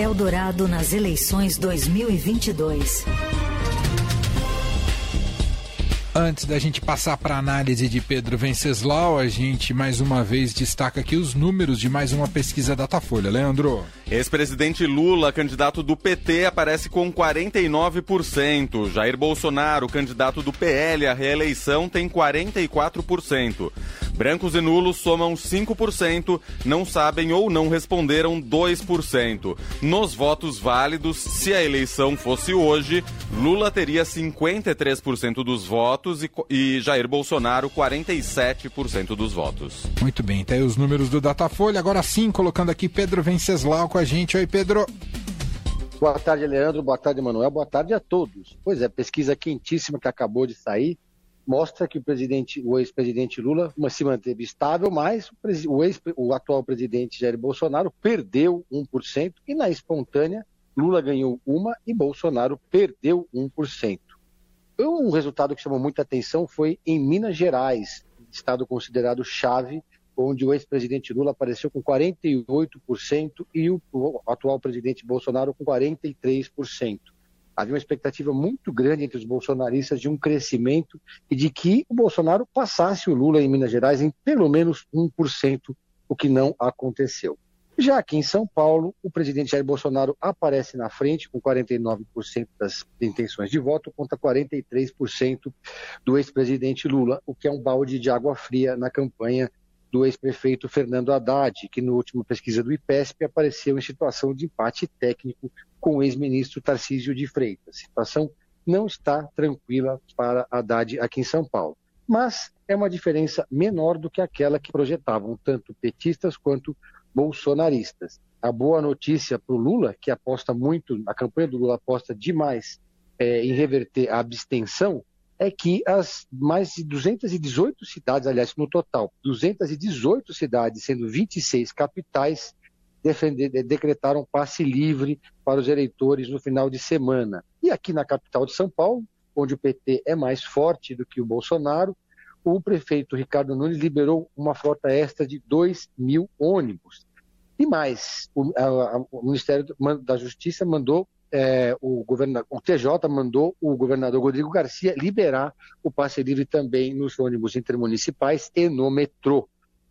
Eldorado nas eleições 2022. Antes da gente passar para a análise de Pedro Venceslau, a gente mais uma vez destaca aqui os números de mais uma pesquisa Datafolha. Leandro. Ex-presidente Lula, candidato do PT, aparece com 49%. Jair Bolsonaro, candidato do PL à reeleição, tem 44%. Brancos e nulos somam 5%, não sabem ou não responderam 2%. Nos votos válidos, se a eleição fosse hoje, Lula teria 53% dos votos e, e Jair Bolsonaro 47% dos votos. Muito bem, tá aí os números do Datafolha. Agora sim, colocando aqui Pedro Venceslau a gente. Oi, Pedro. Boa tarde, Leandro. Boa tarde, Manuel. Boa tarde a todos. Pois é, pesquisa quentíssima que acabou de sair mostra que o presidente, o ex-presidente Lula se manteve estável, mas o, ex, o atual presidente Jair Bolsonaro perdeu 1% e na espontânea Lula ganhou uma e Bolsonaro perdeu 1%. Um resultado que chamou muita atenção foi em Minas Gerais, estado considerado chave, onde o ex-presidente Lula apareceu com 48% e o atual presidente Bolsonaro com 43% havia uma expectativa muito grande entre os bolsonaristas de um crescimento e de que o Bolsonaro passasse o Lula em Minas Gerais em pelo menos 1%, o que não aconteceu. Já aqui em São Paulo, o presidente Jair Bolsonaro aparece na frente com 49% das intenções de voto contra 43% do ex-presidente Lula, o que é um balde de água fria na campanha do ex-prefeito Fernando Haddad, que na última pesquisa do IPESP apareceu em situação de empate técnico com o ex-ministro Tarcísio de Freitas. A situação não está tranquila para Haddad aqui em São Paulo. Mas é uma diferença menor do que aquela que projetavam tanto petistas quanto bolsonaristas. A boa notícia para o Lula, que aposta muito, a campanha do Lula aposta demais é, em reverter a abstenção, é que as mais de 218 cidades, aliás, no total, 218 cidades, sendo 26 capitais, decretaram passe livre para os eleitores no final de semana. E aqui na capital de São Paulo, onde o PT é mais forte do que o Bolsonaro, o prefeito Ricardo Nunes liberou uma frota extra de 2 mil ônibus. E mais, o, a, o Ministério da Justiça mandou é, o, o TJ mandou o governador Rodrigo Garcia liberar o passe livre também nos ônibus intermunicipais e no metrô,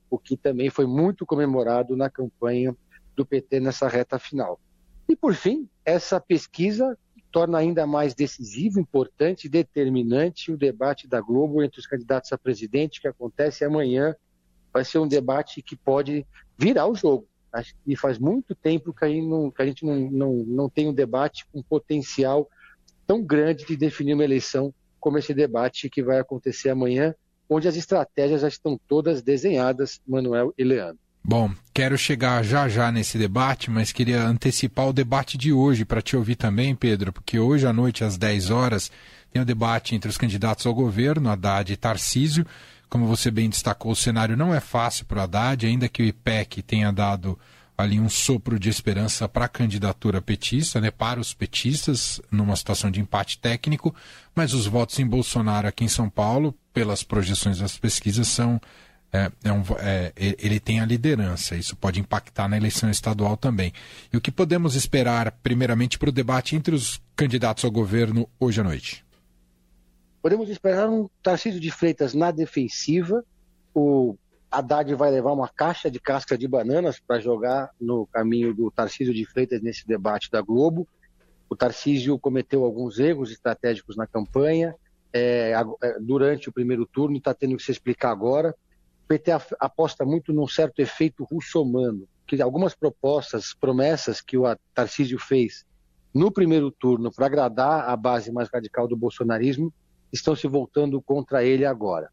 o que também foi muito comemorado na campanha do PT nessa reta final. E, por fim, essa pesquisa torna ainda mais decisivo, importante e determinante o debate da Globo entre os candidatos a presidente, que acontece amanhã. Vai ser um debate que pode virar o jogo. Acho que faz muito tempo que a gente, não, a gente não, não, não tem um debate com potencial tão grande de definir uma eleição como esse debate que vai acontecer amanhã, onde as estratégias já estão todas desenhadas, Manuel e Leandro. Bom, quero chegar já já nesse debate, mas queria antecipar o debate de hoje para te ouvir também, Pedro, porque hoje à noite, às 10 horas, tem o um debate entre os candidatos ao governo, Haddad e Tarcísio. Como você bem destacou, o cenário não é fácil para o Haddad, ainda que o IPEC tenha dado ali um sopro de esperança para a candidatura petista, né, para os petistas, numa situação de empate técnico, mas os votos em Bolsonaro aqui em São Paulo, pelas projeções das pesquisas, são é, é um, é, ele tem a liderança, isso pode impactar na eleição estadual também. E o que podemos esperar, primeiramente, para o debate entre os candidatos ao governo hoje à noite? Podemos esperar um Tarcísio de Freitas na defensiva. O Haddad vai levar uma caixa de casca de bananas para jogar no caminho do Tarcísio de Freitas nesse debate da Globo. O Tarcísio cometeu alguns erros estratégicos na campanha. É, é durante o primeiro turno, está tendo que se explicar agora. O PT aposta muito num certo efeito russomano, que algumas propostas, promessas que o Tarcísio fez no primeiro turno para agradar a base mais radical do bolsonarismo estão se voltando contra ele agora.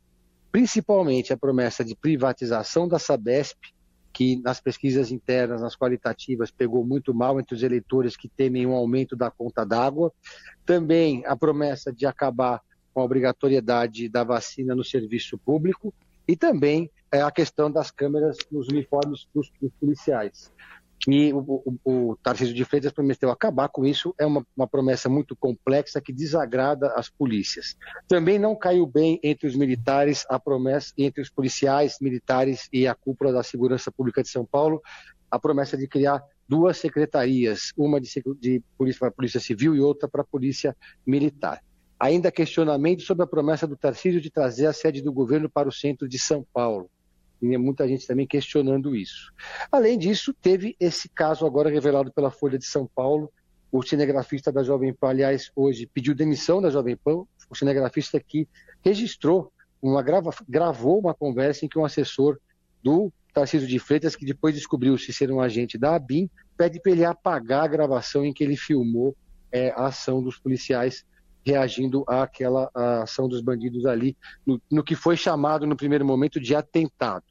Principalmente a promessa de privatização da Sabesp, que nas pesquisas internas, nas qualitativas, pegou muito mal entre os eleitores que temem um aumento da conta d'água. Também a promessa de acabar com a obrigatoriedade da vacina no serviço público e também é, a questão das câmeras nos uniformes dos, dos policiais que o, o, o Tarcísio de Freitas prometeu acabar com isso, é uma, uma, promessa muito complexa que desagrada as polícias. Também não caiu bem entre os militares a promessa, entre os policiais, militares e a cúpula da Segurança Pública de São Paulo, a promessa de criar duas secretarias, uma de, de polícia para a Polícia Civil e outra para a Polícia Militar. Ainda questionamento sobre a promessa do Tarcísio de trazer a sede do governo para o centro de São Paulo. E muita gente também questionando isso. Além disso, teve esse caso agora revelado pela Folha de São Paulo. O cinegrafista da Jovem Pan, aliás, hoje pediu demissão da Jovem Pan, o cinegrafista que registrou, uma grava, gravou uma conversa em que um assessor do Tarcísio de Freitas, que depois descobriu-se ser um agente da ABIN, pede para ele apagar a gravação em que ele filmou é, a ação dos policiais reagindo àquela à ação dos bandidos ali, no, no, que foi chamado no primeiro momento de atentado.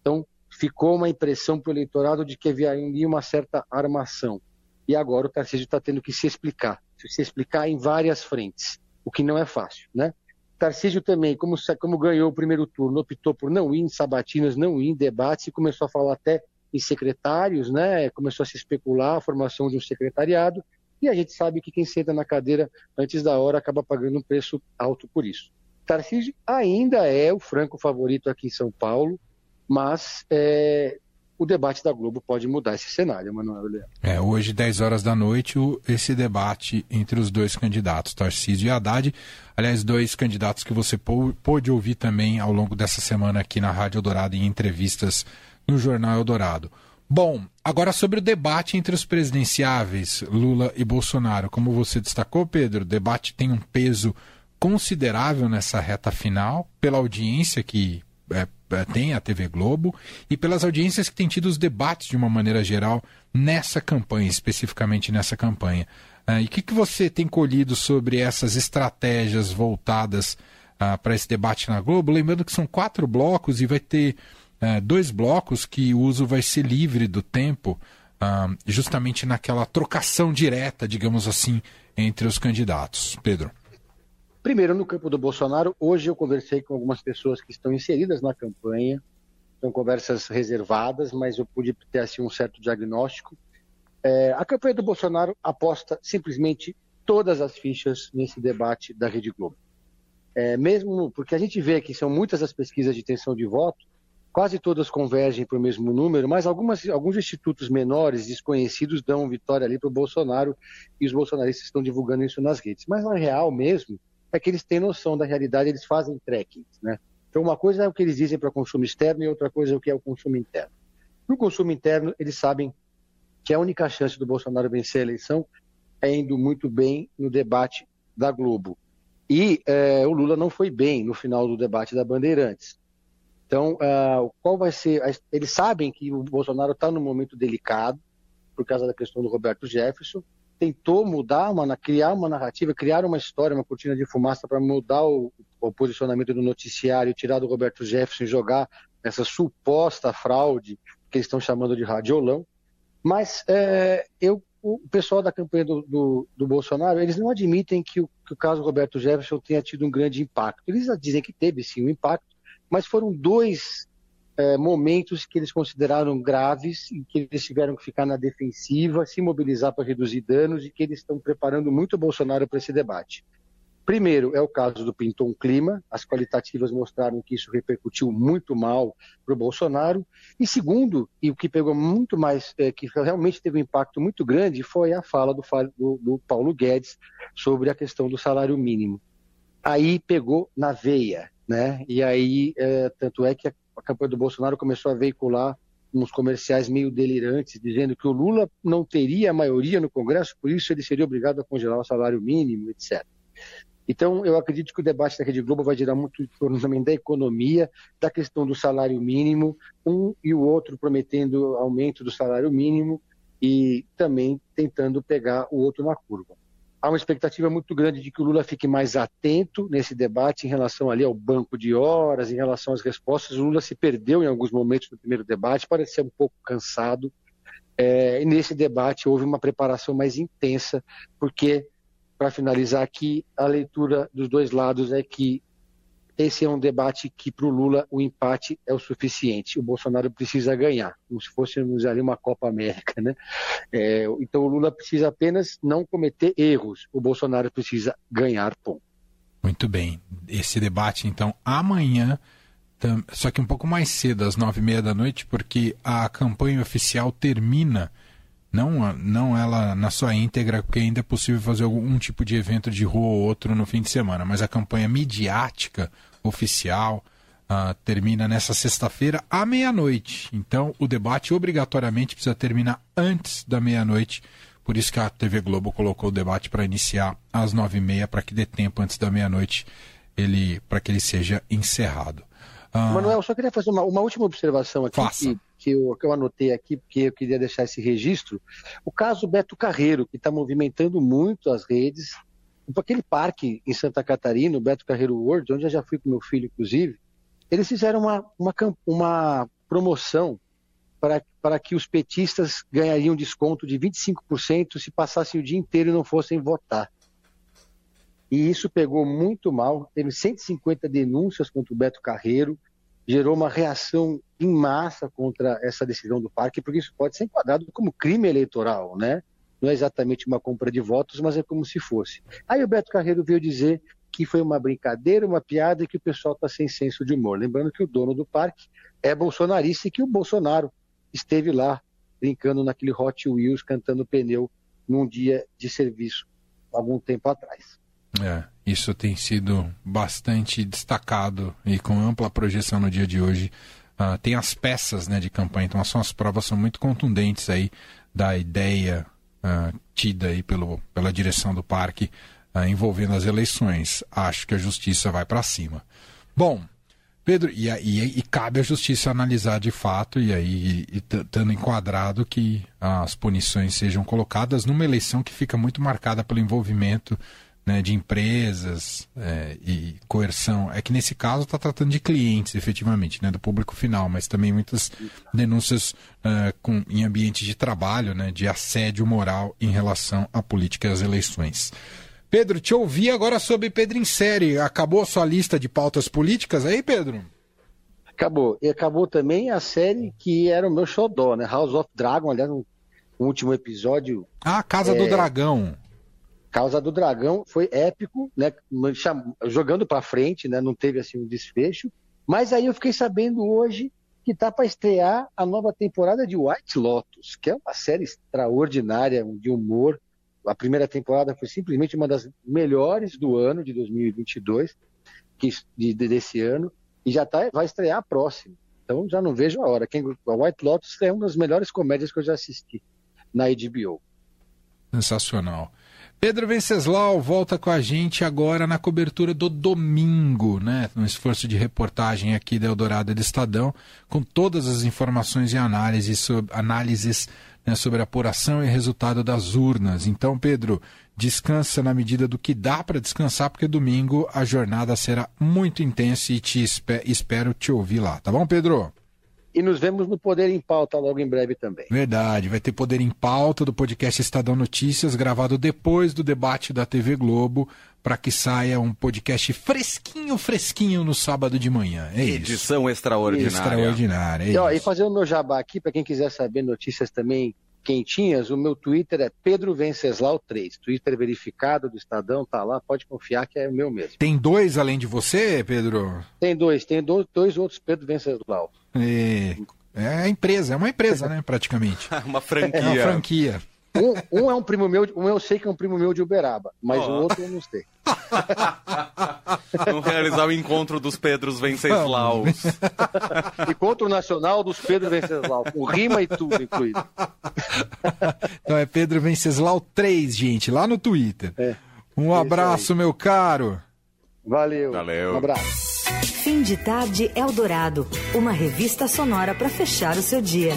Então, ficou uma impressão para o eleitorado de que havia uma certa armação. E agora o Tarcísio está tendo que se explicar, se explicar em várias frentes, o que não é fácil, né? Tarcísio também, como, como ganhou o primeiro turno, optou por não ir em sabatinas, não ir em debates e começou a falar até em secretários, né? Começou a se especular a formação de um secretariado e a gente sabe que quem senta na cadeira antes da hora acaba pagando um preço alto por isso. Tarcísio ainda é o franco favorito aqui em São Paulo, mas é, o debate da Globo pode mudar esse cenário, Manuel Leandro. É, hoje, 10 horas da noite, o, esse debate entre os dois candidatos, Tarcísio e Haddad. Aliás, dois candidatos que você pôde ouvir também ao longo dessa semana aqui na Rádio Eldorado em entrevistas no Jornal Eldorado. Bom, agora sobre o debate entre os presidenciáveis, Lula e Bolsonaro. Como você destacou, Pedro, o debate tem um peso considerável nessa reta final, pela audiência que é, é, tem a TV Globo e pelas audiências que tem tido os debates de uma maneira geral nessa campanha, especificamente nessa campanha. Uh, e o que, que você tem colhido sobre essas estratégias voltadas uh, para esse debate na Globo? Lembrando que são quatro blocos e vai ter uh, dois blocos que o uso vai ser livre do tempo, justamente naquela trocação direta, digamos assim, entre os candidatos. Pedro. Primeiro, no campo do Bolsonaro, hoje eu conversei com algumas pessoas que estão inseridas na campanha, são conversas reservadas, mas eu pude ter assim, um certo diagnóstico. É, a campanha do Bolsonaro aposta simplesmente todas as fichas nesse debate da Rede Globo. É, mesmo porque a gente vê que são muitas as pesquisas de intenção de voto, quase todas convergem para o mesmo número, mas algumas, alguns institutos menores, desconhecidos, dão vitória ali para o Bolsonaro e os bolsonaristas estão divulgando isso nas redes. Mas na real mesmo, é que eles têm noção da realidade, eles fazem tracking, né? Então uma coisa é o que eles dizem para o consumo externo e outra coisa é o que é o consumo interno. No consumo interno, eles sabem que a única chance do Bolsonaro vencer a eleição é indo muito bem no debate da Globo. E é, o Lula não foi bem no final do debate da Bandeirantes. Então, uh, qual vai ser? Eles sabem que o Bolsonaro está num momento delicado por causa da questão do Roberto Jefferson tentou mudar, uma, criar uma narrativa, criar uma história, uma cortina de fumaça para mudar o, o, posicionamento do noticiário, tirar do Roberto Jefferson e jogar essa suposta fraude que eles estão chamando de radiolão. Mas é, eu, o pessoal da campanha do, do, do, Bolsonaro, eles não admitem que o, que o caso Roberto Jefferson tenha tido um grande impacto. Eles dizem que teve sim um impacto, mas foram dois é, momentos que eles consideraram graves e que eles tiveram que ficar na defensiva, se mobilizar para reduzir danos e que eles estão preparando muito o Bolsonaro para esse debate. Primeiro é o caso do Pinton Clima, as qualitativas mostraram que isso repercutiu muito mal para o Bolsonaro. E segundo, e o que pegou muito mais, é, que realmente teve um impacto muito grande, foi a fala do, do, do Paulo Guedes sobre a questão do salário mínimo. Aí pegou na veia, né? E aí, é, tanto é que a a campanha do Bolsonaro começou a veicular uns comerciais meio delirantes, dizendo que o Lula não teria a maioria no Congresso, por isso ele seria obrigado a congelar o salário mínimo, etc. Então, eu acredito que o debate da Rede Globo vai girar muito em torno também da economia, da questão do salário mínimo, um e o outro prometendo aumento do salário mínimo e também tentando pegar o outro na curva há uma expectativa muito grande de que o Lula fique mais atento nesse debate em relação ali ao banco de horas, em relação às respostas. O Lula se perdeu em alguns momentos no primeiro debate, parecia um pouco cansado. É, e nesse debate houve uma preparação mais intensa, porque, para finalizar aqui, a leitura dos dois lados é que esse é um debate que para o Lula o empate é o suficiente. O Bolsonaro precisa ganhar, como se fôssemos ali uma Copa América, né? É, então o Lula precisa apenas não cometer erros. O Bolsonaro precisa ganhar ponto. Muito bem. Esse debate então amanhã, só que um pouco mais cedo, às nove e meia da noite, porque a campanha oficial termina Não, não ela na sua íntegra, porque ainda é possível fazer algum tipo de evento de rua ou outro no fim de semana, mas a campanha midiática oficial uh, termina nessa sexta-feira à meia-noite. Então o debate obrigatoriamente precisa terminar antes da meia-noite. Por isso que a TV Globo colocou o debate para iniciar às nove e meia, para que dê tempo antes da meia-noite ele, para que ele seja encerrado. Uh... Manuel, só queria fazer uma, uma última observação aqui. Faça. Que que eu, que eu anotei aqui, porque eu queria deixar esse registro. O caso Beto Carreiro, que está movimentando muito as redes. Aquele parque em Santa Catarina, o Beto Carreiro World, onde eu já fui com meu filho, inclusive, eles fizeram uma, uma, uma promoção para, para que os petistas ganhariam desconto de 25% se passassem o dia inteiro e não fossem votar. E isso pegou muito mal. Teve 150 denúncias contra o Beto Carreiro gerou uma reação em massa contra essa decisão do parque, porque isso pode ser enquadrado como crime eleitoral, né? Não é exatamente uma compra de votos, mas é como se fosse. Aí o Beto Carreiro veio dizer que foi uma brincadeira, uma piada e que o pessoal está sem senso de humor. Lembrando que o dono do parque é bolsonarista e que o Bolsonaro esteve lá brincando naquele Hot Wheels, cantando pneu num dia de serviço, algum tempo atrás. É, isso tem sido bastante destacado e com ampla projeção no dia de hoje. Uh, tem as peças né, de campanha, então as, as provas são muito contundentes aí da ideia uh, tida aí pelo, pela direção do parque uh, envolvendo as eleições. Acho que a justiça vai para cima. Bom, Pedro, e, e, e, cabe à justiça analisar de fato e aí estando enquadrado que as punições sejam colocadas numa eleição que fica muito marcada pelo envolvimento né, de empresas é, e coerção. É que nesse caso está tratando de clientes, efetivamente, né, do público final, mas também muitas denúncias uh, com, em ambiente de trabalho, né, de assédio moral em relação à política e às eleições. Pedro, te ouvi agora sobre Pedro em série. Acabou a sua lista de pautas políticas aí, Pedro? Acabou. E acabou também a série que era o meu xodó, né? House of Dragon, aliás, no último episódio. Ah, Casa é... do Dragão. Causa do Dragão foi épico, né? Jogando para frente, né? Não teve assim um desfecho. Mas aí eu fiquei sabendo hoje que tá para estrear a nova temporada de White Lotus, que é uma série extraordinária de humor. A primeira temporada foi simplesmente uma das melhores do ano de 2022, que, de, desse ano, e já tá, vai estrear a próxima. Então já não vejo a hora. Quem, a White Lotus é uma das melhores comédias que eu já assisti na HBO. Sensacional. Pedro Venceslau volta com a gente agora na cobertura do domingo, né? No esforço de reportagem aqui da Eldorado do Estadão, com todas as informações e análises sobre, análises, né, sobre a apuração e resultado das urnas. Então, Pedro, descansa na medida do que dá para descansar, porque domingo a jornada será muito intensa e te espero te ouvir lá. Tá bom, Pedro? E nos vemos no Poder em Pauta logo em breve também. Verdade, vai ter Poder em Pauta do podcast Estadão Notícias, gravado depois do debate da TV Globo, para que saia um podcast fresquinho, fresquinho no sábado de manhã. É Edição isso. extraordinária. Extraordinária. É e, ó, e fazer o meu jabá aqui, para quem quiser saber notícias também quentinhas, o meu Twitter é Pedro Venceslau 3. Twitter verificado do Estadão, tá lá, pode confiar que é o meu mesmo. Tem dois além de você, Pedro? Tem dois, tem dois, dois outros Pedro Venceslau. É, é a empresa, é uma empresa, né, praticamente. uma franquia. É uma franquia. Um, um, é um primo meu, um eu sei que é um primo meu de Uberaba, mas oh. o outro eu não sei. Vamos realizar o encontro dos Pedros Venceslaus. encontro nacional dos Pedros Venceslau, com rima e tudo incluído. então é Pedro Venceslau 3, gente, lá no Twitter. É, um abraço, meu caro. Valeu. Valeu. Um abraço. De tarde Eldorado, uma revista sonora para fechar o seu dia.